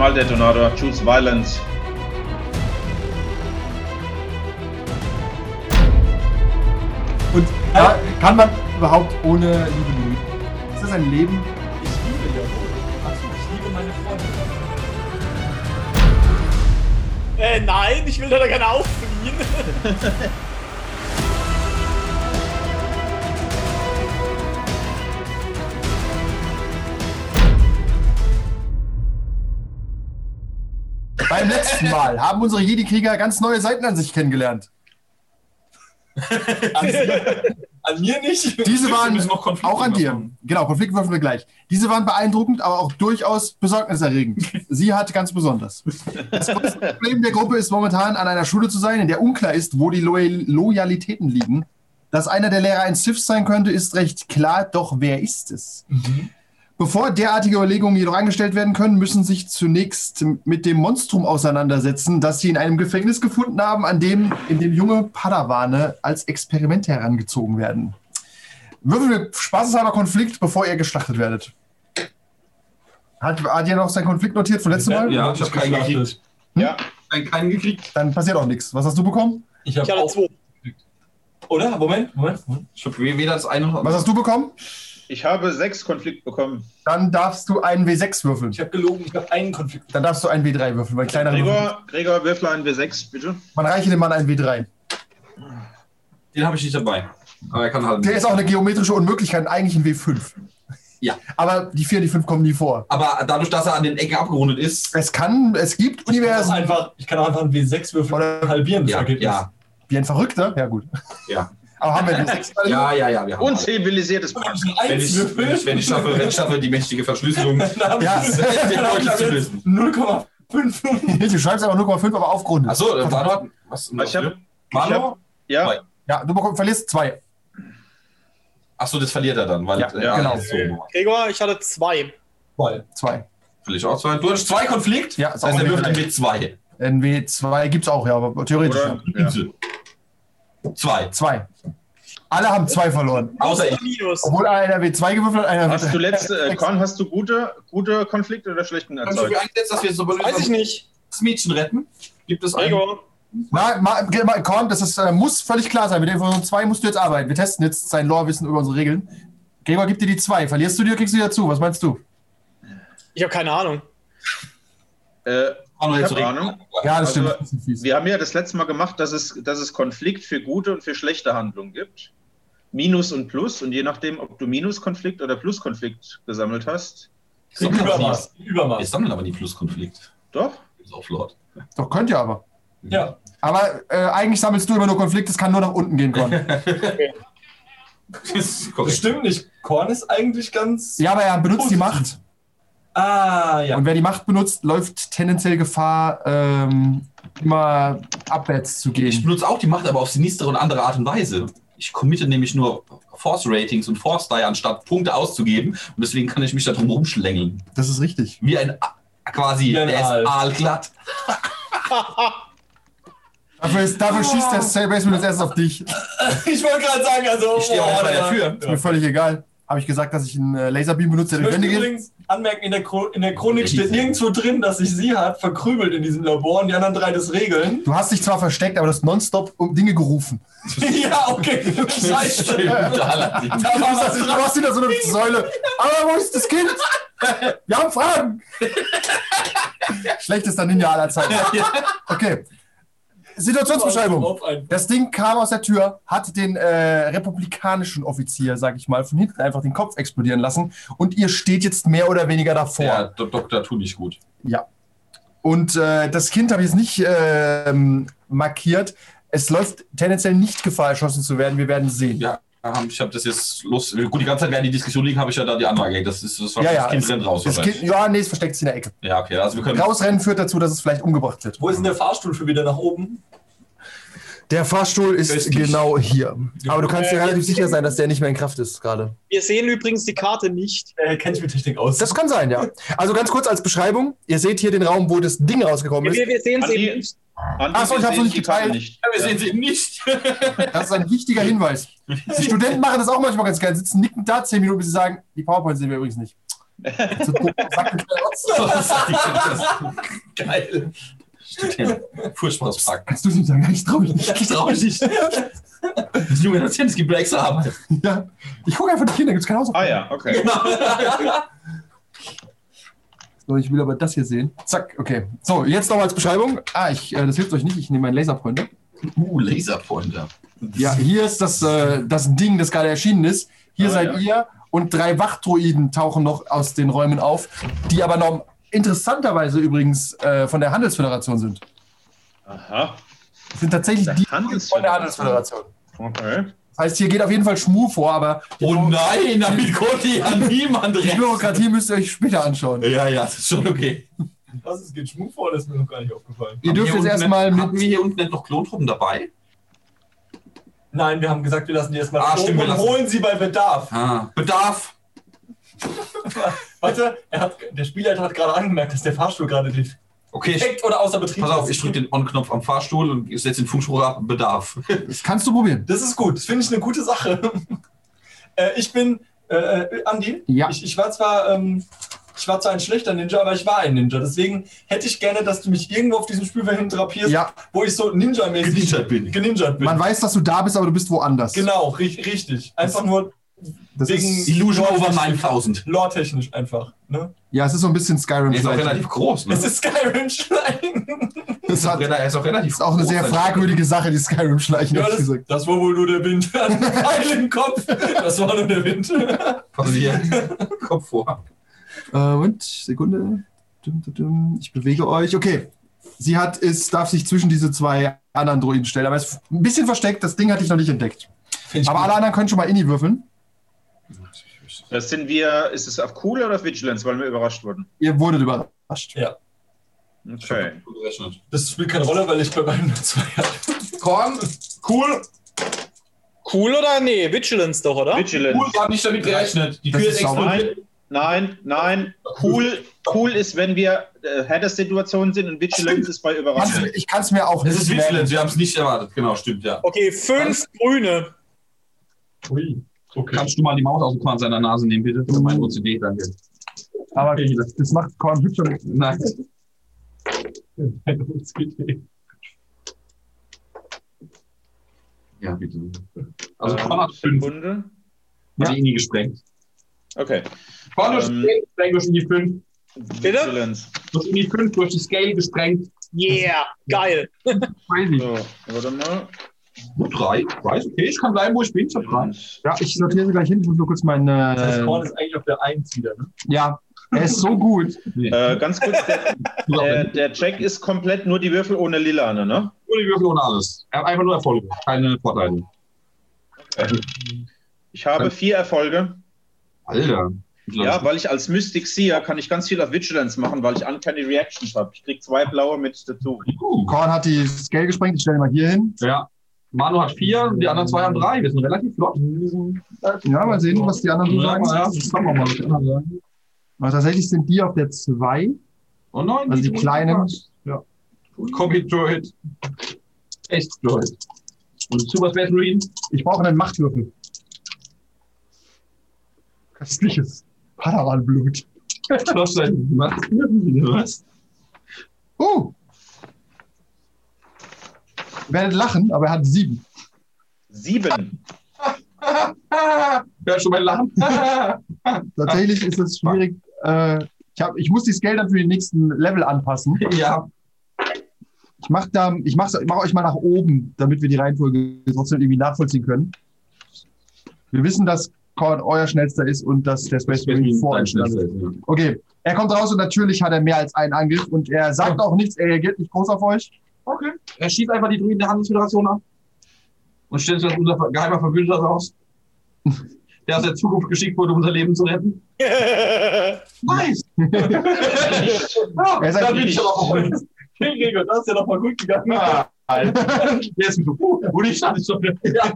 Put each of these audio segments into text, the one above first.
Einmal Detonator, choose violence. Und ja, kann man überhaupt ohne Liebe leben? Ist das ein Leben? Ich liebe ja wohl. Achso, ich liebe meine Freunde. Äh, nein, ich will da gerne auffliehen. Beim letzten Mal haben unsere Jedi-Krieger ganz neue Seiten an sich kennengelernt. An mir nicht. Diese waren Konflikte auch an dir. machen. Genau, Konflikte würfeln wir gleich. Diese waren beeindruckend, aber auch durchaus besorgniserregend. Sie hat ganz besonders. Das größte Problem der Gruppe ist momentan, an einer Schule zu sein, in der unklar ist, wo die Loyal Loyalitäten liegen. Dass einer der Lehrer ein Sith sein könnte, ist recht klar, doch wer ist es? Bevor derartige Überlegungen jedoch angestellt werden können, müssen sich zunächst mit dem Monstrum auseinandersetzen, das sie in einem Gefängnis gefunden haben, an dem, in dem junge Padawane als Experimente herangezogen werden. Würfel wir spaßeshalber Konflikt, bevor ihr geschlachtet werdet. Hat, hat ihr noch seinen Konflikt notiert von letztem Mal? Ja, ich habe keinen gekriegt. Ja, Nein, keinen gekriegt. Dann passiert auch nichts. Was hast du bekommen? Ich habe auch zwei. Oder? Moment, Moment. Moment. Ich habe weder das eine noch Was hast du bekommen? Ich habe sechs Konflikt bekommen. Dann darfst du einen W6 würfeln. Ich habe gelogen, ich habe einen Konflikt. Dann darfst du einen W3 würfeln, weil kleinere Würfel. Gregor, Gregor, würfel einen W6, bitte. Man reiche dem Mann einen W3. Den habe ich nicht dabei. Aber er kann halt. Der ist auch eine geometrische Unmöglichkeit, eigentlich ein W5. Ja. Aber die 4 und die 5 kommen nie vor. Aber dadurch, dass er an den Ecken abgerundet ist. Es kann, es gibt Ich kann, Universen. einfach, ich kann auch einfach einen W6 würfeln Oder- halbieren das Ja, Ergebnis. ja, Wie ein Verrückter? Ja, gut. ja. Aber haben wir W6 bei dem? Ja, ja, ja. Wir haben Unzivilisiertes. Wenn ich wenn ich, wenn, ich, schaffe, wenn ich schaffe, die mächtige Verschlüsselung dann Ja. ich, dann hab ich ab jetzt 0,5. Du schreibst aber 0,5, aber aufgrundet. Achso, äh, Manu hat. Was? Ich hab- Manu? ich hab- Ja, Zwei. Ja, du bekommst, verlierst zwei. Achso, das verliert er dann. Weil, Ja, äh, genau. So. Gregor, ich hatte zwei. Zwei. Zwei. Ich auch zwei. Du hast zwei Konflikt? Ja, ist das heißt, auch er ein W3. mit zwei. Ein W2 gibt's auch, ja, aber theoretisch. oder? Ja. Zwei. Zwei. Alle haben zwei verloren. Außer ich. Minus. Obwohl einer W2 gewürfelt hat, einer Hast du letzte, äh, Korn, hast du gute, gute Konflikte oder schlechten Kannst du erzeugt? für eingesetzt, dass wir so Weiß ich nicht. das Mädchen retten? Gibt es einen? Gregor, Ma, ma, mal, Korn, das ist, äh, muss völlig klar sein. Mit der Information 2 musst du jetzt arbeiten. Wir testen jetzt sein Lore-Wissen über unsere Regeln. Gregor gibt dir die 2. Verlierst du die oder kriegst du die dazu? Was meinst du? ich habe keine Ahnung. Äh, Manu, Ich jetzt hab reden. Ahnung. Ja, das Also, stimmt. Das wir haben ja das letzte Mal gemacht, dass es, dass es Konflikt für gute und für schlechte Handlungen gibt. Minus und Plus. Und je nachdem, ob du Minus-Konflikt oder Plus-Konflikt gesammelt hast, Übermaß. nie- Wir Übermaß. sammeln aber nie Pluskonflikt. doch. Ist auf Lord. Doch, könnt ihr aber. Ja. Aber äh, eigentlich sammelst du immer nur Konflikte, es kann nur nach unten gehen, Korn. Das ist Das stimmt nicht. Korn ist eigentlich ganz. ja, aber er benutzt die Macht. Ah, ja. Und wer die Macht benutzt, läuft tendenziell Gefahr, ähm, immer abwärts zu Ich gehen. benutze auch die Macht, aber auf sinistere und andere Art und Weise. Ich committe nämlich nur Force-Ratings und Force-Die, anstatt Punkte auszugeben. Und deswegen kann ich mich da drum rumschlängeln. Das ist richtig. Wie ein A quasi, Wie ein der Aal. ist aalglatt. Dafür, ist, dafür schießt der Sailbasement als erstes auf dich. Ich wollte gerade sagen, also. Ich stehe auch der ja. Tür. Ist mir völlig egal. Habe ich gesagt, dass ich einen äh, Laserbeam benutze, der Ich geht? übrigens anmerken, in der, in der Chronik steht nirgendwo drin, dass sich sie hat verkrümelt in diesem Labor und die anderen drei das regeln. Du hast dich zwar versteckt, aber du hast nonstop um Dinge gerufen. ja, okay. Scheiße. Du hast, du hast wieder so eine Säule. Aber wo ist das Kind? Wir haben Fragen. Schlechtester Ninja aller Zeiten. Okay. Situationsbeschreibung. Das Ding kam aus der Tür, hat den äh, republikanischen Offizier, sag ich mal, von hinten einfach den Kopf explodieren lassen und ihr steht jetzt mehr oder weniger davor. Ja, Do- Doktor tu nicht gut. Ja. Und äh, das Kind habe ich jetzt nicht ähm, markiert. Es läuft tendenziell nicht Gefahr, erschossen zu werden. Wir werden sehen. Ja. Hab- ich habe das jetzt los. Gut, die ganze Zeit, während die Diskussion liegen, habe ich ja da die Anlage. Das ist das, war Ja, das ja, Kind rennt raus. Das. Kind, ja, nee, es versteckt sich in der Ecke. Ja, okay. Also wir können. Rausrennen führt dazu, dass es vielleicht umgebracht wird. Wo ist denn der Fahrstuhl für wieder nach oben? Der Fahrstuhl ist Östlich. genau hier. Aber du kannst dir relativ sicher sein, dass der nicht mehr in Kraft ist gerade. Wir sehen übrigens die Karte nicht. Äh, kenn ich mit Technik aus. Das kann sein, ja. Also ganz kurz als Beschreibung. Ihr seht hier den Raum, wo das Ding rausgekommen Wir, ist. wir sehen es eben nicht. Andi, Ach so, ich sehen noch nicht geteilt. Nicht. Ja, wir sehen sie nicht. Das ist ein wichtiger Hinweis. Die Studenten machen das auch manchmal ganz gerne. Sitzen nicken da, zehn Minuten, bis sie sagen, die PowerPoint sehen wir übrigens nicht. Geil. Furchtbares Pack. Kannst du es nicht sagen? Ich traue mich nicht. Ich traue mich nicht. Das junge Erzählen, es gibt extra Arbeit. Ja. Ich gucke einfach die Kinder, gibt es keine Hausaufgaben. Ah ja, okay. So, ich will aber das hier sehen. Zack, okay. So, jetzt noch als Beschreibung. Ah, ich, äh, das hilft euch nicht. Ich nehme meinen Laserpointer. Uh, Laserpointer. Ja, hier ist das, äh, das Ding, das gerade erschienen ist. Hier Ah, seid ja. ihr und drei Wachdroiden tauchen noch aus den Räumen auf, die aber noch interessanterweise übrigens äh, von der Handelsföderation sind. Aha. Das sind tatsächlich Der die von der. Handelsföderation. Okay. Heißt, hier geht auf jeden Fall Schmuh vor, aber Oh nein, damit konnte ja niemand die. Bürokratie müsst ihr euch später anschauen. Ja, ja, das ist schon okay. Was, es geht Schmuck vor, das ist mir noch gar nicht aufgefallen. Ihr dürft jetzt erstmal mit. wir hier unten nicht noch Klontruppen dabei? Nein, wir haben gesagt, wir lassen die erstmal Ah, stimmt, wir und lassen- holen sie bei Bedarf. Ah, Bedarf. Warte, er hat, der Spielleiter hat gerade angemerkt, dass der Fahrstuhl gerade Okay, ich, defekt oder außer Betrieb pass auf, ich drücke den On-Knopf am Fahrstuhl und ich setze den Funkspruch ab. Bedarf. Das kannst du probieren. Das ist gut, das finde ich eine gute Sache. äh, ich bin, äh, äh, Andi, Ja. ich, ich war zwar, ähm, ich war zwar ein schlechter Ninja, aber ich war ein Ninja. Deswegen hätte ich gerne, dass du mich irgendwo auf diesem Spielfeld hin drapierst, Ja, wo ich so Ninja-mäßig Geninjert bin. geninjert bin. man weiß, dass du da bist, aber du bist woanders. Genau, ri richtig. Einfach nur Das wegen ist, Illusion over Lore-technisch- 9000. Lore-technisch einfach. Ne? ja, es ist so ein bisschen Skyrim. Der ist auch relativ groß. Ne? Es ist Skyrim-Schleim. Das hat, Er ist auch relativ ist auch eine groß, sehr sein fragwürdige Sache, die Skyrim-Schleichen, Ja, das, das war wohl nur der Wind. Im Kopf. Das war nur der Wind. Pass hier. Kopf vor. Äh, Moment, Sekunde. Dum, dum, dum. Ich bewege euch. Okay. Sie hat, ist, darf sich zwischen diese zwei anderen Droiden stellen, aber es ist ein bisschen versteckt. Das Ding hatte ich noch nicht entdeckt. Aber alle anderen können schon mal Inni würfeln. Das sind wir, ist es auf Cool oder auf Vigilance, weil wir überrascht wurden? Ihr wurdet überrascht. Okay. Gerechnet. Das spielt keine Rolle, weil ich glaube, nur zwei habe. Korn, cool. Cool oder? Nee, Vigilance doch, oder? Vigilance. Cool, wir haben nicht damit gerechnet. Die Tür ist ist explodiert. Nein, nein, nein. Cool, cool ist, wenn wir äh, Header-Situationen sind und Vigilance ist bei Überraschung. ich kann es mir auch Das ist nicht merken. Vigilance, wir haben es nicht erwartet. Genau, stimmt, ja. Okay, fünf Grüne. Ui. Okay. Kannst du mal die Maus aus dem Korn seiner Nase nehmen, bitte? Für mein OCD, danke. Aber das, das macht Korn hübscher. Nein. Ja, bitte. Also Ähm, Korn hat fünf. Sekunde. Hat die nie gesprengt. Okay. Korn durch Ähm, die Scale gesprengt, durch die fünf. Bitte? Durch die fünf, durch die Scale gesprengt. Yeah, geil. Crazy. So, warte mal. Gut, drei. Weiß, okay, ich kann bleiben, wo ich bin. Ich hab drei. Ja, ich sortiere sie gleich hin. Ich muss nur kurz meinen. Das heißt, Korn Äh, ist eigentlich auf der 1 wieder, ne? ja, er ist so gut. Äh, ganz kurz, der, der, der Check ist komplett nur die Würfel ohne Lilane, ne? Nur die Würfel ohne alles. Er hat einfach nur Erfolge, keine Vorteile. Ich habe vier Erfolge. Alter. Ja, weil ich als Mystic Seer kann ich ganz viel auf Vigilance machen, weil ich Uncanny Reactions habe. Ich krieg zwei blaue mit dazu. Uh, Korn hat die Scale gesprengt. Ich stelle ihn mal hier hin. ja. Manu hat vier, die anderen zwei haben drei. Wir sind relativ flott. Ja, mal sehen, was die anderen so Ja, sagen. ja, das kann man mal, was die anderen sagen. Aber tatsächlich sind die auf der 2. Oh nein, Also die kleinen. Ja. Commit Droid. Echt Droid. Und Super Space Marine. Ich brauche einen Machtwürfel. Köstliches Padawan-Blut. Was? Was? Oh! Werdet lachen, aber er hat sieben. Sieben. Wer schon mal lachen? Tatsächlich ist es schwierig. Äh, ich, hab, ich muss die Scale dann für den nächsten Level anpassen. ja. Ich mache da, ich mach, ich mach euch mal nach oben, damit wir die Reihenfolge trotzdem irgendwie nachvollziehen können. Wir wissen, dass Korn euer schnellster ist und dass der Space Marine vor euch stand. Okay, er kommt raus und natürlich hat er mehr als einen Angriff und er sagt auch nichts, er reagiert nicht groß auf euch. Okay. Er schießt einfach die Druiden der Handelsföderation ab. Und stellt sich als unser geheimer Verbündeter raus. der aus der Zukunft geschickt wurde, um unser Leben zu retten? Nice! ja, Er da bin ich aber verrückt. Hey, Gregor, das ist ja noch mal gut gegangen. Der ist so, uh, und ich stand schon. Ja,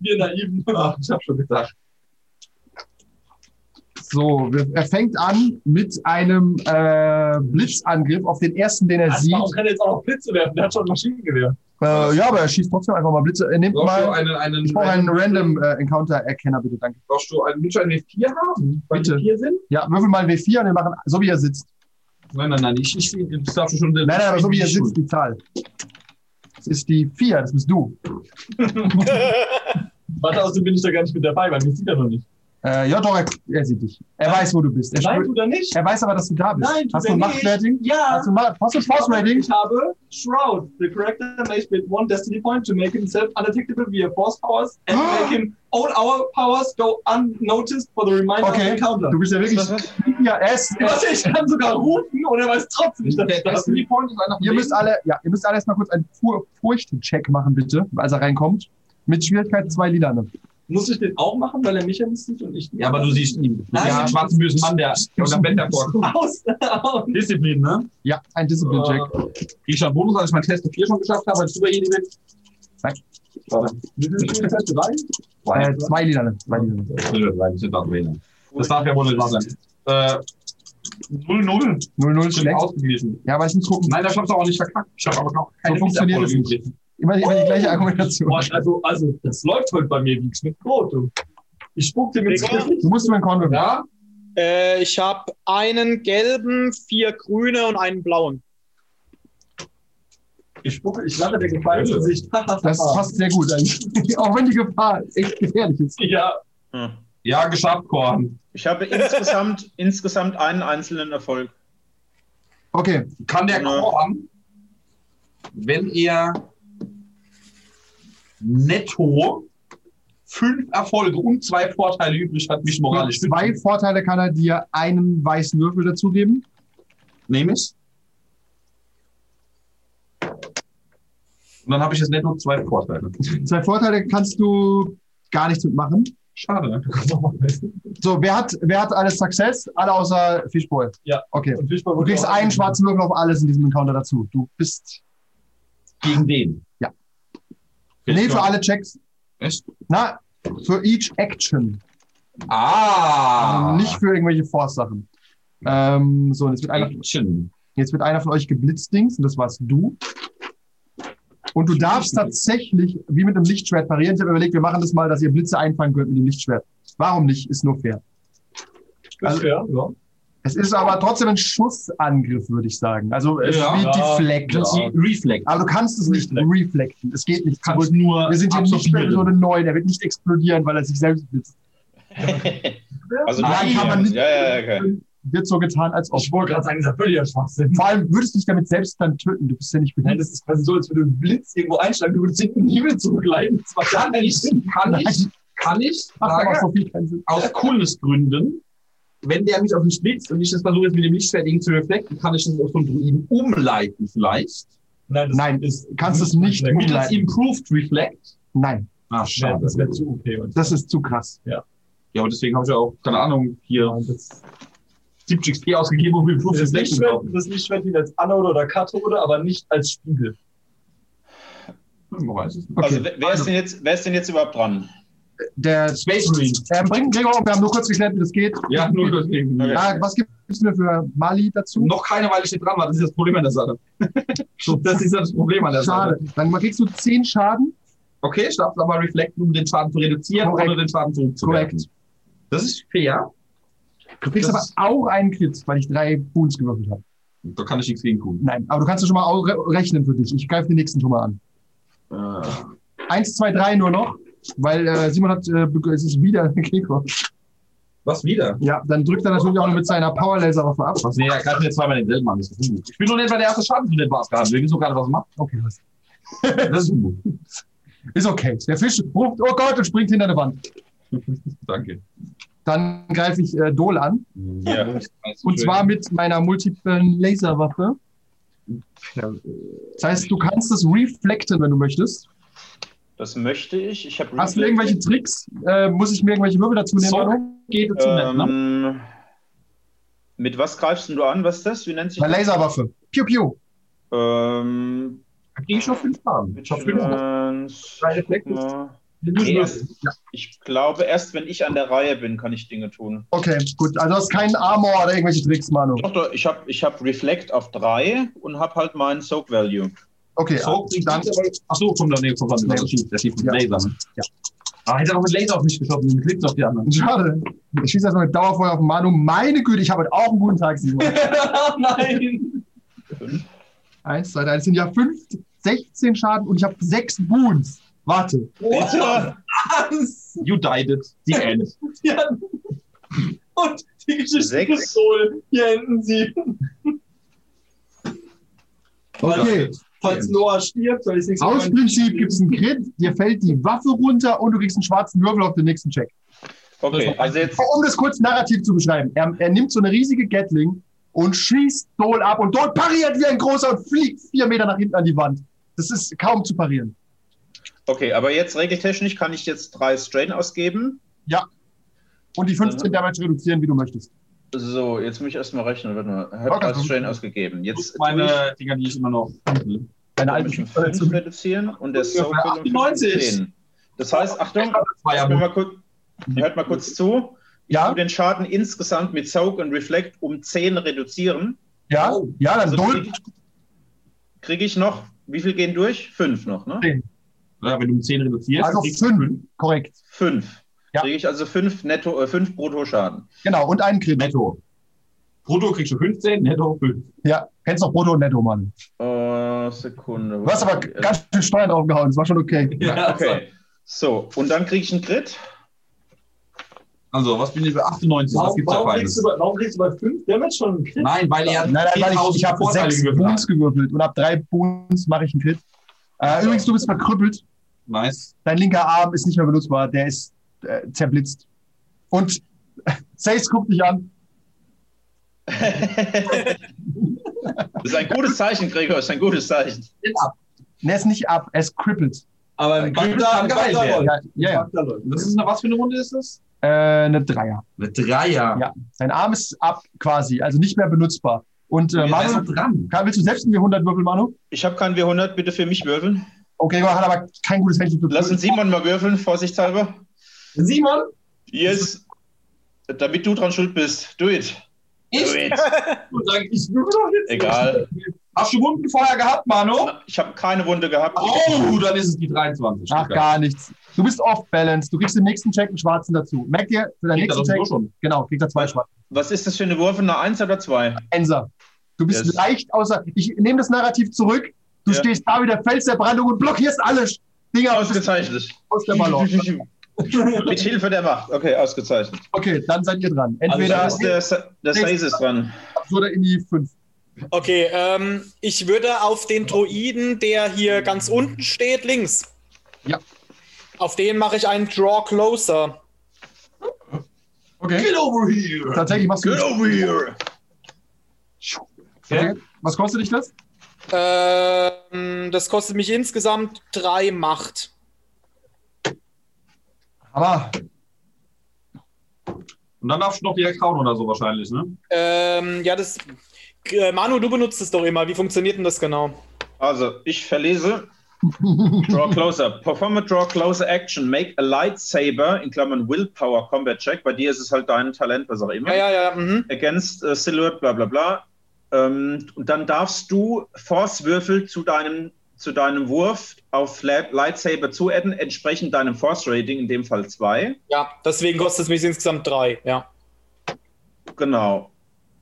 wir naiven. Ach, ich hab schon gedacht. So, er fängt an mit einem äh, Blitzangriff auf den ersten, den er Also, sieht. warum kann er jetzt auch noch Blitze werfen? Der hat schon ein Maschinengewehr. Äh, ja, aber er schießt trotzdem einfach mal Blitze. Er nimmt Brauchst mal. einen, einen, Ich brauche einen Random äh, Encounter Erkenner, bitte, danke. Brauchst du einen, willst du einen W4 haben? Weil Bitte. die vier sind? Ja, würfel mal W4 und wir machen so, wie er sitzt. Nein, nein, nein, ich, ich, darfst du schon. Nein, nein, aber so wie er sitzt, die Zahl. Das ist die 4, das bist du. Warte, außerdem bin ich da gar nicht mit dabei, weil mich sieht er noch nicht. Äh, ja, doch, er, er sieht dich. Er weiß, wo du bist. Er, Nein, tut er nicht. er weiß aber, dass du da bist. Nein, Hast er du ein. Machtrating? Ja. Hast du, Ma- hast du ein Force Rating? Ich habe Shroud. The character may spend one destiny point to make himself undetectable via force powers and Ah. make him all our powers go unnoticed for the remainder of the Okay, encounter. du bist ja wirklich. Ja, er ist, er Warte, ich kann sogar rufen und er weiß trotzdem nicht, dass Der ich da Destiny bin. Point ist Ihr müsst alle, ja, ihr müsst alle erstmal kurz einen Fur Furcht-Check machen, bitte, als er reinkommt. Mit Schwierigkeit zwei Lilane. Muss ich den auch machen, weil er mich ja nicht sieht und ich nicht? Ja, aber du siehst ihn. Du Nein. den schwarzen bösen Mann, der unter dem Bett hervorkommt. Aus. aus. Disziplin, ne? Ja, ein Discipline-Check. Krieg ich schon Bonus, als ich meinen Test 4 schon geschafft habe, als du bei jedem bin? Nein. Warte. Wie viel Spiele hast du drei? Äh, zwei Lilane. Zwei Lilane. Das darf ja wohl nicht wahr sein. Äh, 0-0. 0-0 Schlecht schlecht. ausgeglichen. Ja, weil ich muss gucken. Nein, das hab's auch nicht verkackt. Ich habe aber noch keine So funktioniert es nicht. Immer, immer die gleiche Argumentation. Boah, also, also, das läuft heute bei mir wie geschnitten Brot, du. Ich spuck dir mit. Du musst mir einen Korn. Ja? Äh, ich habe einen gelben, vier grüne und einen blauen. Ich spucke, ich lache der Gefahr ins Gesicht. Das passt sehr gut eigentlich. Auch wenn die Gefahr echt gefährlich ist. Ja, Hm. Ja, geschafft, Korn. Ich habe insgesamt, insgesamt einen einzelnen Erfolg. Okay, Kann der Ja. Korn, wenn er netto fünf Erfolge und zwei Vorteile übrig hat, mich für moralisch zwei stützen? Vorteile kann er dir einen weißen Würfel dazugeben. Nehme ich. Und dann habe ich jetzt netto zwei Vorteile. Zwei Vorteile kannst du gar nichts mitmachen. Schade. So, wer hat, wer hat alles Success? Alle außer Fishboy. Ja. Okay. Du kriegst einen schwarzen Würfel auf alles in diesem Encounter dazu. Du bist. Gegen den. Ja. Jetzt Nee, für alle Checks. Echt? Na, für each Action. Ah! Also nicht für irgendwelche Force-Sachen. Ähm, so, jetzt wird, einer, jetzt wird einer von euch geblitzdings und das warst du. Und du darfst tatsächlich, wie mit einem Lichtschwert parieren. Ich habe überlegt, wir machen das mal, dass ihr Blitze einfangen könnt mit dem Lichtschwert. Warum nicht? Ist nur fair. Also, ja, ja. Es ist aber trotzdem ein Schussangriff, würde ich sagen. Also es Ja. ist wie Ja. Deflect. Ja. Reflect. Aber du kannst es nicht Reflect. reflecten. Es geht nicht zurück. nur Wir sind hier nicht bei. Episode 9. Er wird nicht explodieren, weil er sich selbst blitzt. Also Nein, kann man nicht. Ja, ja, okay. Wird so getan, als ob. Ich wollte gerade sagen, das ist ja völliger Schwachsinn. Vor allem würdest du dich damit selbst dann töten. Du bist ja nicht behindert. das ist quasi so, als würde ein Blitz irgendwo einschlagen, du würdest hinten in den Himmel zurückleiten. Das macht gar Kann ich, Sinn. kann ich, kann ich, Macht aber sage, so viel wenn der mich auf mich blitzt und ich das versuche jetzt mit dem Lichtschwert zu reflekten, kann ich das auf so einen Druiden umleiten vielleicht. Nein, das Nein, ist, kannst es nicht Mittels umleiten. Improved Reflect. Nein, Ah, Ja, schade. das wäre zu okay. Und das ist zu krass. Ja, aber deswegen habe ich ja auch, keine Ahnung, hier ja, das, 70 XP ausgegeben, um Improved das, Reflect zu kaufen. das Lichtschwert dient als Anode oder Kathode, aber nicht als Spiegel. Man weiß es nicht. Okay. Also wer wer ist, denn jetzt, wer ist denn jetzt überhaupt dran? Der Space Marine. äh, bringt Gregor, wir haben nur kurz geklärt, wie das geht. Ja, nur deswegen. Ah, was gibt es mir für Mali dazu? Noch keine, weil ich nicht dran war. Das ist das Problem an der Sache. das ist das Problem an der Schade. Sache. Dann kriegst du 10 Schaden. Okay, ich darf aber reflekten, um den Schaden zu reduzieren Korrekt. oder den Schaden zurückzuwerfen. Korrekt. Das ist fair. Du kriegst Das- aber auch einen Crit, weil ich drei Boons gewürfelt habe. Da kann ich nichts gegen tun. Nein, aber du kannst es schon mal rechnen für dich. Ich greife den nächsten schon mal an. Äh, Eins, zwei, drei nur noch, weil äh, Simon hat, äh, es ist wieder Gregor. was wieder? Ja, dann drückt er natürlich auch noch mit seiner Powerlaserwaffe ab. Was? Nee, er greift jetzt zweimal. Das ist Humbug. Ich bin nur nicht mal der erste Schaden von den Bars gehabt. Wir wissen doch gerade, was er macht. Okay, was? Das ist Humbug. Ist okay. Der Fisch ruft, oh Gott, und springt hinter eine Wand. Danke. Dann greife ich äh, Dol an. Ja. Und zwar mit meiner multiplen Laserwaffe. Das heißt, du kannst es reflekten, wenn du möchtest. Das möchte ich. Ich habe Hast du irgendwelche Tricks? Äh, muss ich mir irgendwelche Würfel dazu nehmen? So geht es zu nett, ne? ähm, Mit was greifst du an? Was ist das? Wie nennt sich Eine das? Laserwaffe. Piu, piu. Ähm, Da kriege ich schon fünf Schaden. Ich mal. Nee, Nee, ich glaube, erst wenn ich an der Reihe bin, kann ich Dinge tun. Okay, gut. Also du hast keinen Armor oder irgendwelche Tricks, Manu. Doch, doch, ich habe ich hab Reflect auf 3 und habe halt meinen Soak Value. Okay, So, dann, Achso, kommt da, nee, kommt da, Nee. der schießt, der schießt mit Ja. Laser. Ne? Ja. Ah, hätte er noch mit Laser auf mich geschossen, mit Blitz auf die anderen. schade. Ich schieße erstmal mit Dauerfeuer auf den Manu. Meine Güte, ich habe heute auch einen guten Tag, Simon. Nein! Eins, zwei, drei. Das sind ja fünf, 16 Schaden und ich habe sechs Boons. Warte. Bitte! Was? You died it. The end. Ja. Und die Geschichte Sechs. ist Soul. Hier enden sie. Okay. Falls Noah stirbt, soll ich nichts Aus Prinzip gibt es einen Crit, dir fällt die Waffe runter und du kriegst einen schwarzen Würfel auf den nächsten Check. Okay, also jetzt. Um das kurz narrativ zu beschreiben. Er, er nimmt so eine riesige Gatling und schießt Dol ab und Dol pariert wie ein großer und fliegt vier Meter nach hinten an die Wand. Das ist kaum zu parieren. Okay, aber jetzt regeltechnisch kann ich jetzt drei Strain ausgeben. Und die 15 Damage reduzieren, wie du möchtest. So, jetzt muss ich erstmal rechnen. Warte mal. Hab Okay. Strain ausgegeben. Jetzt meine Dinger, die ich immer noch. Deine ich alte ein Verletzung. 5 reduzieren und der um 98. 10. Das heißt, Achtung, hört mal kurz, hört mal kurz zu. Ich Ja? den Schaden insgesamt mit Soak und Reflect um 10 reduzieren. Ja? Ja, dann Also kriege ich, krieg ich noch, wie viel gehen durch? Fünf noch, ne? Ja, wenn du um 10 reduzierst, Also kriegst du fünf. Korrekt. Fünf. Ja. Kriege ich also fünf netto, äh, fünf Brutto-Schaden. Genau. Und einen Crit. netto. Brutto kriegst du 15, netto 5. Ja. Kennst noch Brutto und Netto, Mann. Äh, Sekunde. Du hast aber ganz schön Steuern draufgehauen. Das war schon okay. Ja, Okay. So, und dann kriege ich einen Crit. Also, was bin ich bei 98? Was Warum, gibt's da warum, Feines? kriegst du bei, warum kriegst du bei 5 Damage schon einen Crit? Nein, weil er Nein, nein, weil ich, 10.000 ich habe Vorteile sechs gewürfelt Boons hat. gewürfelt und ab drei Boons mache ich einen Crit. Äh, übrigens, du bist verkrüppelt. Nice. Dein linker Arm ist nicht mehr benutzbar. Der ist äh, zerblitzt. Und Sace guckt dich an. Das ist ein gutes Zeichen, Gregor, ist ein gutes Zeichen. Er ist nicht ab, er ist crippled. Aber ein ein Bagger, Bagger- Bagger, Ja, ja, ja. Das ist eine, was für eine Runde ist das? Äh, eine Dreier. Eine Dreier. Ja. Sein Arm ist ab quasi, also nicht mehr benutzbar. Und äh, Manu, dran? Kann- willst du selbst einen W100 würfeln, Manu? Ich habe keinen W100, bitte für mich würfeln. Oh, Gregor hat aber kein gutes Händchen für Lass uns Simon mal würfeln, vorsichtshalber. Simon? Yes. Damit du dran schuld bist. Do it. Do Ich? it. Und sag, ich würfel doch jetzt. Egal. Hast du Wunden vorher gehabt, Manu? Ich habe keine Wunde gehabt. Oh, dann ist es die 23. Ach, gar nichts. Du bist off-balance. Du kriegst den nächsten Check einen schwarzen dazu. Merk dir, für deinen nächsten Check, schon. genau, kriegt er zwei schwarze. Was ist das für eine Wurf? Eine 1 oder 2? Einser. Du bist Yes. leicht außer. Ich nehme das Narrativ zurück. Du Ja. stehst da wie der Fels der Brandung und blockierst alle Dinger aus, Ausgezeichnet. aus der Ballon. Mit Hilfe der Macht. Okay, ausgezeichnet. Okay, dann seid ihr dran. Entweder ist der, der Saze ist dran. oder in die 5. Okay, ähm, ich würde auf den Droiden, der hier ganz unten steht, links. Ja. Auf den mache ich einen Draw Closer. Okay. Get over here! Tatsächlich machst du. Get over here! Okay. Was kostet dich das? Ähm, das kostet mich insgesamt drei Macht. Aber Und dann darfst du noch direkt hauen oder so wahrscheinlich, ne? Ähm, ja, das. Äh, Manu, du benutzt es doch immer. Wie funktioniert denn das genau? Also, ich verlese. Draw closer. Perform a draw closer action. Make a lightsaber, in Klammern Willpower Combat Check. Bei dir ist es halt dein Talent, was auch immer. Ja, ja, ja. Mhm. Against äh, Silhouette, bla bla bla. Ähm, und dann darfst du Force-Würfel zu deinem, zu deinem Wurf auf Lightsaber zuadden, entsprechend deinem Force-Rating, in dem Fall 2. Ja, deswegen kostet es mich insgesamt drei. Ja. Genau.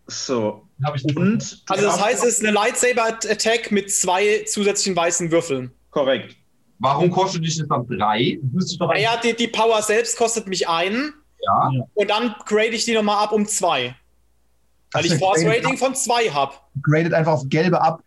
So. Hab ich Und Also, das heißt, es ist eine Lightsaber-Attack mit zwei zusätzlichen weißen Würfeln. Korrekt. Warum kostet dich das dann drei? Das müsste ich doch Naja, die, die Power selbst kostet mich einen. Ja. Und dann grade ich die nochmal ab um zwei. Weil ich Force Rating von zwei habe. gradet einfach auf gelbe ab.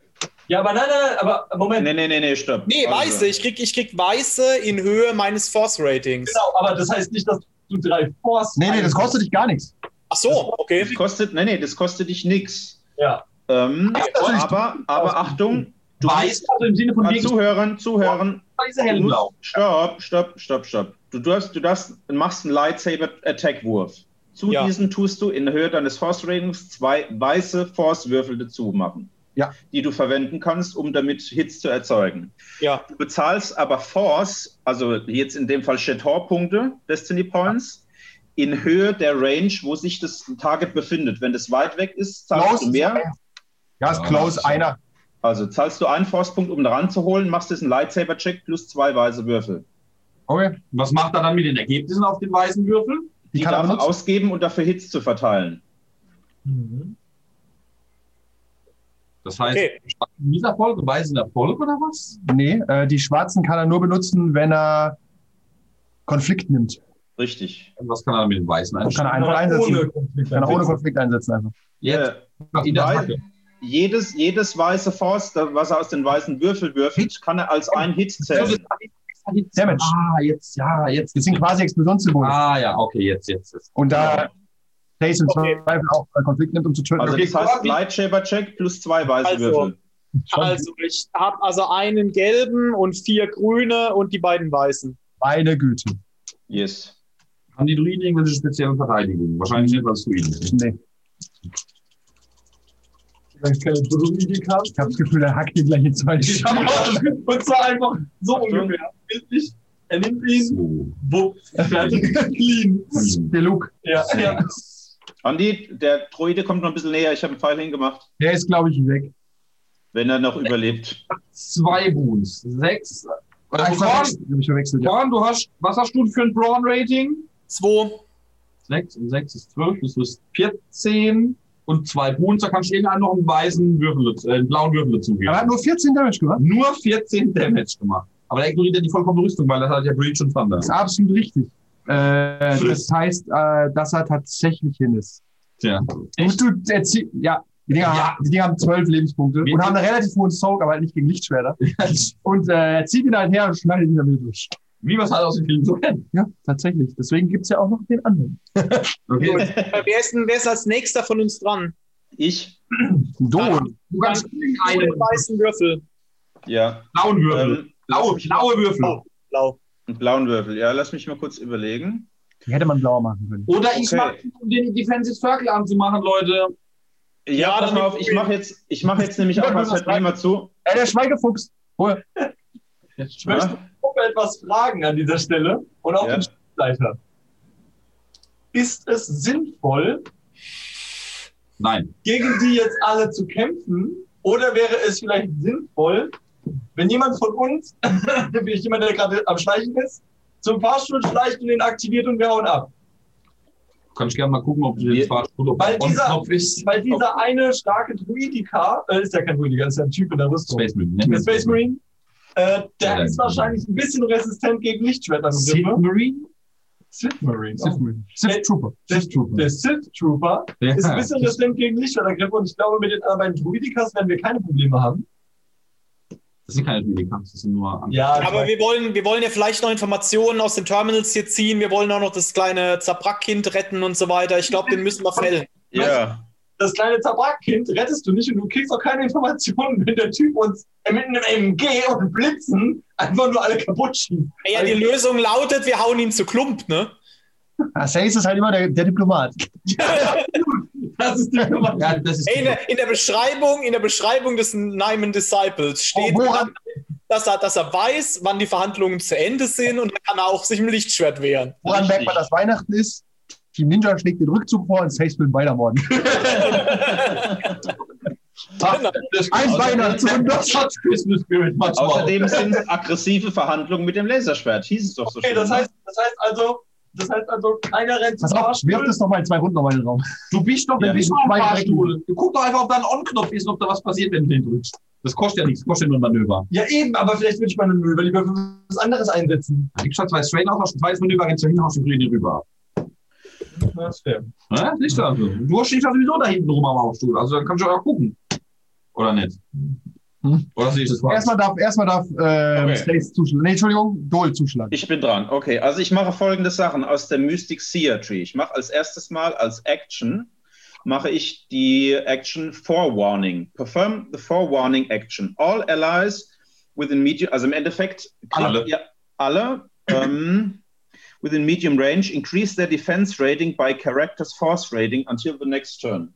Ja, aber nein, nein, nein, aber Moment. Nee, nee, nee, nee, stopp. Nee, Also, weiße. Ich krieg, ich krieg weiße in Höhe meines Force Ratings. Genau, aber das heißt nicht, dass du drei Force. Nee, nee, das kostet dich gar nichts. Ach so, okay. Das kostet, nee, nee, das kostet dich nix. Ja. Ähm, natürlich. aber, aber Achtung, du Weiß, Also im Sinne von Ah, zuhören, zuhören. oder diese hellblau? Stopp, stopp, stopp, stopp. Du, darfst, du darfst, machst einen Lightsaber-Attack-Wurf. Zu Ja. diesen tust du in Höhe deines Force-Ratings zwei weiße Force-Würfel dazu machen. Ja. Die du verwenden kannst, um damit Hits zu erzeugen. Ja. Du bezahlst aber Force, also jetzt in dem Fall Shator-Punkte, Destiny Points, in Höhe der Range, wo sich das Target befindet. Wenn das weit weg ist, zahlst Close du mehr. Ja, ist close, einer. Also zahlst du einen Force-Punkt, um da ranzuholen, machst diesen Lightsaber-Check plus zwei weiße Würfel. Okay. Was macht er dann mit den Ergebnissen auf den weißen Würfeln? Die, kann er er ausgeben und dafür Hits zu verteilen. Das heißt, Okay. Misserfolg, weißen Erfolg oder was? Nee, äh, die schwarzen kann er nur benutzen, wenn er Konflikt nimmt. Richtig. Was kann er mit den weißen Kann er einfach einsetzen. Ohne Konflikt. Kann er ohne Konflikt einsetzen einfach. Jetzt Äh, in Wei- Attacke. jedes, jedes weiße Force, was er aus den weißen Würfel würfelt, kann er als ein Hit zählen. Damage. Ah, jetzt, ja, jetzt. Das sind quasi Explosionssymbole. Ah, ja, okay, jetzt, jetzt. jetzt. Und da Chase im Okay. Zweifel auch Konflikt nimmt, um zu töten. Also Okay, das heißt Corby. Lightsaber-Check plus zwei weiße Also, Würfel. Also ich habe also einen gelben und vier grüne und die beiden weißen. Meine Güte. Yes. Haben die Druiden irgendwelche speziellen Verteidigungen? Wahrscheinlich nicht, weil es Druiden sind. Nee. Ich habe das Gefühl, er hackt ihn gleich in zwei. Ich hab auch- Und zwar einfach so ungefähr. Bildlich. Er nimmt ihn, So. wupp, fertig, clean. Der Luke. Ja, ja. Andi, der Droide kommt noch ein bisschen näher. Ich habe einen Pfeil hingemacht, Der ist, glaube ich, weg. wenn er noch überlebt. Zwei Boons. Sechs. Ah, Also, hab ich verwechselt. Ja. Du hast, was hast du für ein Brawn-Rating? Zwei. Sechs und sechs ist zwölf, das ist 14 und zwei Boons, da kannst du irgendeinen noch einen weißen Würfel, äh, einen blauen Würfel dazugeben. Er hat nur 14 Damage gemacht. nur 14 Damage gemacht. Aber der ignoriert ja die vollkommene Rüstung, weil das hat ja Breach und Thunder. Das ist absolut richtig. Äh, das heißt, äh, dass er tatsächlich hin ist. Tja. Und du erzie ja, die Dinger, Ja. die Dinger haben zwölf Lebenspunkte Wie- und haben einen relativ hohen Soak, aber halt nicht gegen Lichtschwerter. Und äh, er zieht ihn halt her und schneidet ihn damit durch. Wie man es halt aus den Filmen so kennt. Ja, tatsächlich. Deswegen gibt's ja auch noch den anderen. Okay. Wer, ist denn, wer ist als nächster von uns dran? Ich? Don. Du kannst Einen einen weißen Würfel. Ja. blauen Würfel. Ähm, blaue, blaue Würfel. Oh. Blau. Einen blauen Würfel. Ja, lass mich mal kurz überlegen. Die hätte man blauer machen können. Oder ich Okay. mach, um den Defensive Circle anzumachen, Leute. Ja, Ja, pass mal auf, ich mache jetzt, ich mache jetzt nämlich auch was, hört mir mal zu. Ey, der Schweigefuchs. Hol. Ich möchte Ja, auch etwas fragen an dieser Stelle und auch Ja. den Spielleiter. Ist es sinnvoll, Nein. gegen die jetzt alle zu kämpfen? Oder wäre es vielleicht sinnvoll, wenn jemand von uns, wie jemand, der gerade am Schleichen ist, zum Fahrstuhl schleicht und den aktiviert und wir hauen ab? Kann ich gerne mal gucken, ob du den Wir- Fahrstuhl auf Weil dieser- ist. Weil dieser eine starke Druidika, äh, ist ja kein Druidika, ist ja ein Typ in der Rüstung. Space Marine. Der ne? Space Marine, äh, der Ja, ist der- wahrscheinlich ein bisschen resistent gegen Sith Lichtschwertangriffe. Marine? Sith Marine. Sith, Oh. Sith Trooper. Der, Sith Trooper. der Sith Trooper Ja. ist ein bisschen resistent gegen Lichtschwertangriffe und ich glaube, mit den äh, beiden Druidikas werden wir keine Probleme haben. Das sind keine Druiden, das sind nur Ja, Aber wir wollen, wir wollen ja vielleicht noch Informationen aus den Terminals hier ziehen. Wir wollen auch noch das kleine Zabrack-Kind retten und so weiter. Ich glaube, den müssen wir fällen. ja. das kleine Tabakkind rettest du nicht und du kriegst auch keine Informationen, wenn der Typ uns mit einem MG und Blitzen einfach nur alle kaputt schießt. Ja, die Lösung lautet, wir hauen ihn zu Klump, ne? Sace ist halt immer der, der Diplomat. Das ist die Nummer. Ja, das ist in, der, in der Beschreibung, in der Beschreibung des Nyman Disciples steht, Oh, woran- dass, er, dass er weiß, wann die Verhandlungen zu Ende sind und dann kann er auch sich im Lichtschwert wehren. Woran Richtig. merkt man, dass Weihnachten ist? Team Ninja schlägt den Rückzug vor und Sace will weitermorden. Ein Weihnachten. das hat Christmas Spirit. Außerdem sind es aggressive Verhandlungen mit dem Laserschwert. Hieß es doch so Okay, schön. das heißt, das heißt also, das heißt also, keiner rennt zum Fahrstuhl. wirf das nochmal in zwei Runden nochmal in den Raum. Du bist doch, Ja, du bist am zwei Fahrstuhl. Du guck doch einfach, ob da ein On-Knopf ist und ob da was passiert, wenn du den drückst. Das kostet ja nichts, das kostet ja nur ein Manöver. Ja, eben, aber vielleicht würde ich meine Manöver lieber für was anderes einsetzen. Da gibt's schon zwei Strain aus, hast ein zweites Manöver, rennst du hin, haust du den rüber. Das ist fair. Ja, nicht also. Du stehst ja sowieso da hinten rum am Aufstuhl, also dann kannst du auch gucken. Oder nicht? Hm. Oder sehe ich das falsch? Erstmal darf, erstmal darf äh, Okay. Stace zuschlagen. Nee, Entschuldigung, Dole zuschlagen. Ich bin dran. Okay, also ich mache folgende Sachen aus der Mystic Seer Tree. Ich mache als erstes Mal als Action mache ich die Action Forewarning. Perform the Forewarning Action. All allies within medium, also im Endeffekt Alle. ihr alle ähm, within medium range increase their defense rating by character's force rating until the next turn.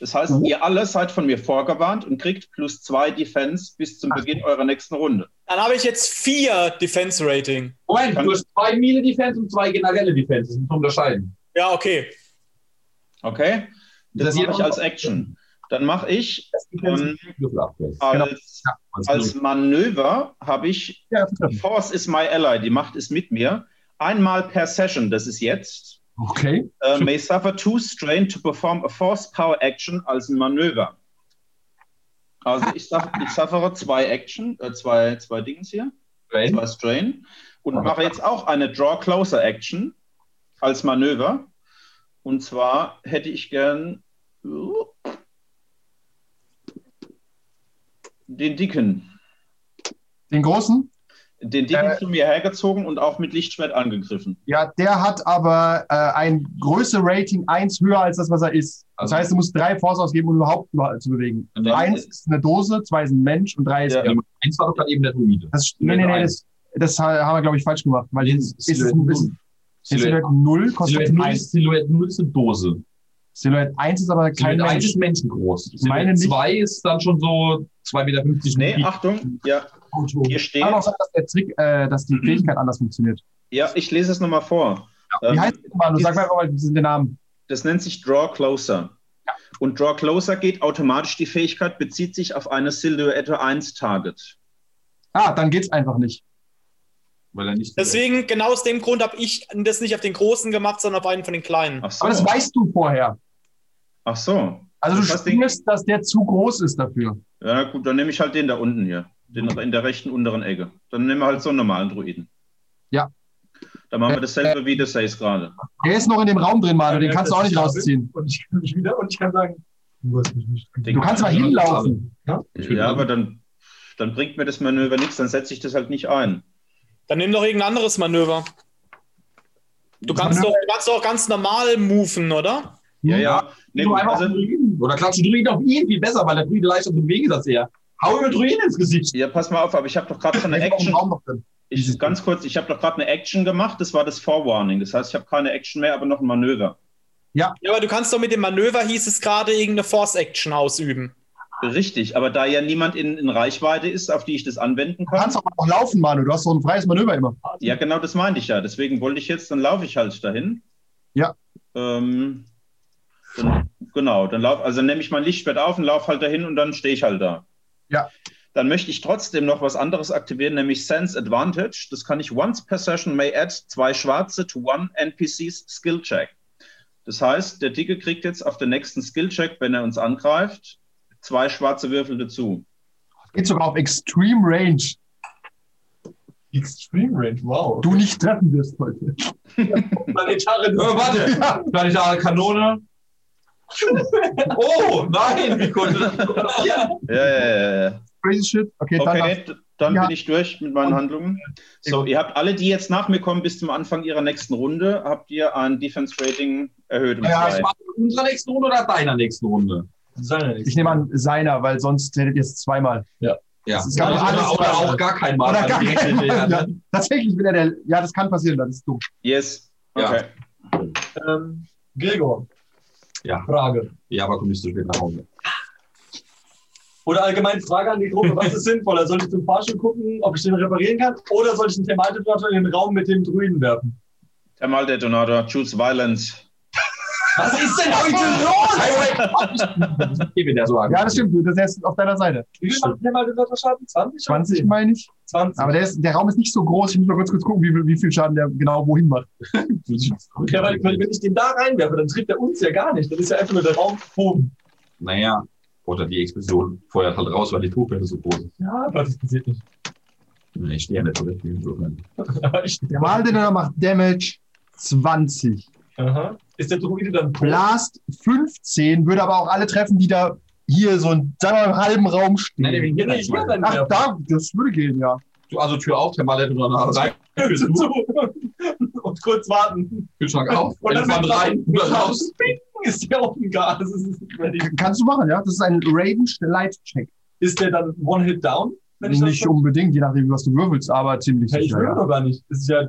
Das heißt, Mhm. ihr alle seid von mir vorgewarnt und kriegt plus zwei Defense bis zum Beginn eurer nächsten Runde. Dann habe ich jetzt vier Defense Rating. Moment, du hast zwei Melee Defense und zwei generelle Defense. Das ist zu unterscheiden. Ja, okay. Okay? Das Das mache ich als Action. Dann mache ich ähm, als, Als Manöver habe ich Ja. Force is my ally, die Macht ist mit mir. Einmal per Session, das ist jetzt. Okay. Uh, may suffer two strain to perform a force power action als ein Manöver. Also ich, suf ich suffere zwei Action, äh, zwei, zwei Dings hier, Strain. zwei Strain und mache jetzt auch eine Draw Closer Action als Manöver. Und zwar hätte ich gern uh, den Dicken. Den großen? Den Dicken Äh, zu mir hergezogen und auch mit Lichtschwert angegriffen. Ja, der hat aber äh, ein größere Rating 1 höher als das, was er ist. Das Also- heißt, du musst drei Force ausgeben, um überhaupt überall zu bewegen. Dann- Eins ist eine Dose, zwei ist ein Mensch und drei ist. Ja. Ja, eins war doch gerade eben der Druide. Das, nee, nee, nee, das, das haben wir, glaube ich, falsch gemacht. Weil Linz, ist, ist, Silhouette ist, null. ist Silhouette Silhouette 0 kostet Silhouette 0 1. ist, Silhouette 0 ist eine Dose. Silhouette 1 ist aber kein Silhouette 1 Mensch. ist menschengroß. meine Silhouette nicht. 2 ist dann schon so 2,50 Meter. Nee, Achtung, ja, hier steht. Kann auch sein, dass der Trick, äh, dass die Fähigkeit anders funktioniert. Ja, ich lese es nochmal vor. Wie Ähm, heißt das mal? Du sag mal einfach mal den Namen. Das nennt sich Draw Closer. Und Draw Closer geht automatisch, die Fähigkeit bezieht sich auf eine Silhouette 1 Target. Ah, dann geht's einfach nicht. Weil er nicht Deswegen, genau aus dem Grund habe ich das nicht auf den großen gemacht, sondern auf einen von den kleinen. Ach so. Aber das weißt du vorher. Ach so. Also du spürst, dass der zu groß ist dafür. Ja, gut, dann nehme ich halt den da unten hier. Den in der rechten unteren Ecke. Dann nehmen wir halt so einen normalen Druiden. Ja. Dann machen wir dasselbe wie das Says gerade. Der ist noch in dem Raum drin, Manu. Den kannst du auch nicht rausziehen. Und ich kann mich wieder und ich kann sagen, du hast mich nicht. Den Du kannst mal hinlaufen. Ja, aber dann, dann bringt mir das Manöver nichts, dann setze ich das halt nicht ein. Dann nimm doch irgendein anderes Manöver. Du kannst, doch, du kannst doch ganz normal moven, oder? Ja, ja. Du gut, einfach also, auf den Druiden. Oder klatsch den Druiden auf ihn viel besser, weil der Druide leichter zu bewegen ist als er. Hau ihm den Druiden ins Gesicht. ja, pass mal auf, aber ich habe doch gerade schon eine Action. Ich, ganz kurz, ich habe doch gerade eine Action gemacht, das war das Forewarning. Das heißt, ich habe keine Action mehr, aber noch ein Manöver. Ja, aber du kannst doch mit dem Manöver, hieß es gerade, irgendeine Force-Action ausüben. Richtig, aber da ja niemand in, in Reichweite ist, auf die ich das anwenden Du kann. kannst aber auch laufen, Manu. Du hast so ein freies Manöver immer. Ja, genau das meinte ich ja. Deswegen wollte ich jetzt, dann laufe ich halt dahin. Ja. Ähm, dann, genau, dann lauf, also nehme ich mein Lichtschwert auf und laufe halt dahin und dann stehe ich halt da. Ja. Dann möchte ich trotzdem noch was anderes aktivieren, nämlich Sense Advantage. Das kann ich once per session may add zwei schwarze to one NPCs Skill Check. Das heißt, der Dicke kriegt jetzt auf den nächsten Skill Check, wenn er uns angreift, zwei schwarze Würfel dazu. Geht sogar auf Extreme Range. Extreme Range, wow. Du nicht treffen wirst heute. Planetare Äh, warte. Planetare Kanone. Oh, nein, wie konnte das passieren? Ja, ja, ja, ja. Crazy shit. Okay, dann Okay, dann Ja. bin ich durch mit meinen Handlungen. So, ihr habt alle, die jetzt nach mir kommen bis zum Anfang ihrer nächsten Runde, habt ihr ein Defense Rating erhöht um Ja, zwei. Das war unserer nächsten Runde oder deiner nächsten Runde? Seine ich nehme an seiner, weil sonst hättet ihr es zweimal. Ja. gar nicht alles oder oder- auch gar kein Mal. Oder gar kein Mal. Ja, ne? tatsächlich, wenn er der. Ja, das kann passieren, das ist dumm. Yes. Ja. Okay. Ähm, Gregor, Ja. Frage. ja, aber komm nicht so spät nach Hause. Oder allgemein Frage an die Gruppe, was ist sinnvoller? Soll ich zum Fahrstuhl gucken, ob ich den reparieren kann? Oder soll ich einen Thermaldetonator in den Raum mit dem Druiden werfen? Thermaldetonator, choose violence. Was ist denn heute los? Ich gebe der so an. Ja, das stimmt. Das ist auf deiner Seite. Wie viel macht Thermaldetonator Schaden? 20? 20 meine ich. 20. Aber der, ist, der Raum ist nicht so groß. Ich muss mal kurz, kurz gucken, wie, viel- wie viel Schaden der genau wohin macht. Ja, weil, wenn ich den da reinwerfe, dann trifft er uns ja gar nicht. Dann ist ja einfach nur der Raum oben. Naja, oder die Explosion feuert halt raus, weil die Druckwelle so groß ist. Ja, aber das passiert nicht. Nee, Ich stehe rein. Aber ich, Der Maldetonator macht Damage 20. aha. Ist der Druide dann tot? Blast 15, würde aber auch alle treffen, die da hier so in, sagen wir mal, im halben Raum stehen. Nein, will hier Nee, rein. hier dann Ach, da, das würde gehen, ja. Du, also Tür auf, Thermaldetonator rein, So. Und kurz warten. Kühlschrank auf, Und dann rein, mit- Uhr raus. Ist der offen Gas? Das ist. Kannst du machen, ja. Das ist ein Ranged Light Check. Ist der dann One-Hit down? wenn ich das Nicht unbedingt, je nachdem, was du würfelst, aber ziemlich Hey, ich sicher. will Ja. doch gar nicht. Das ist ja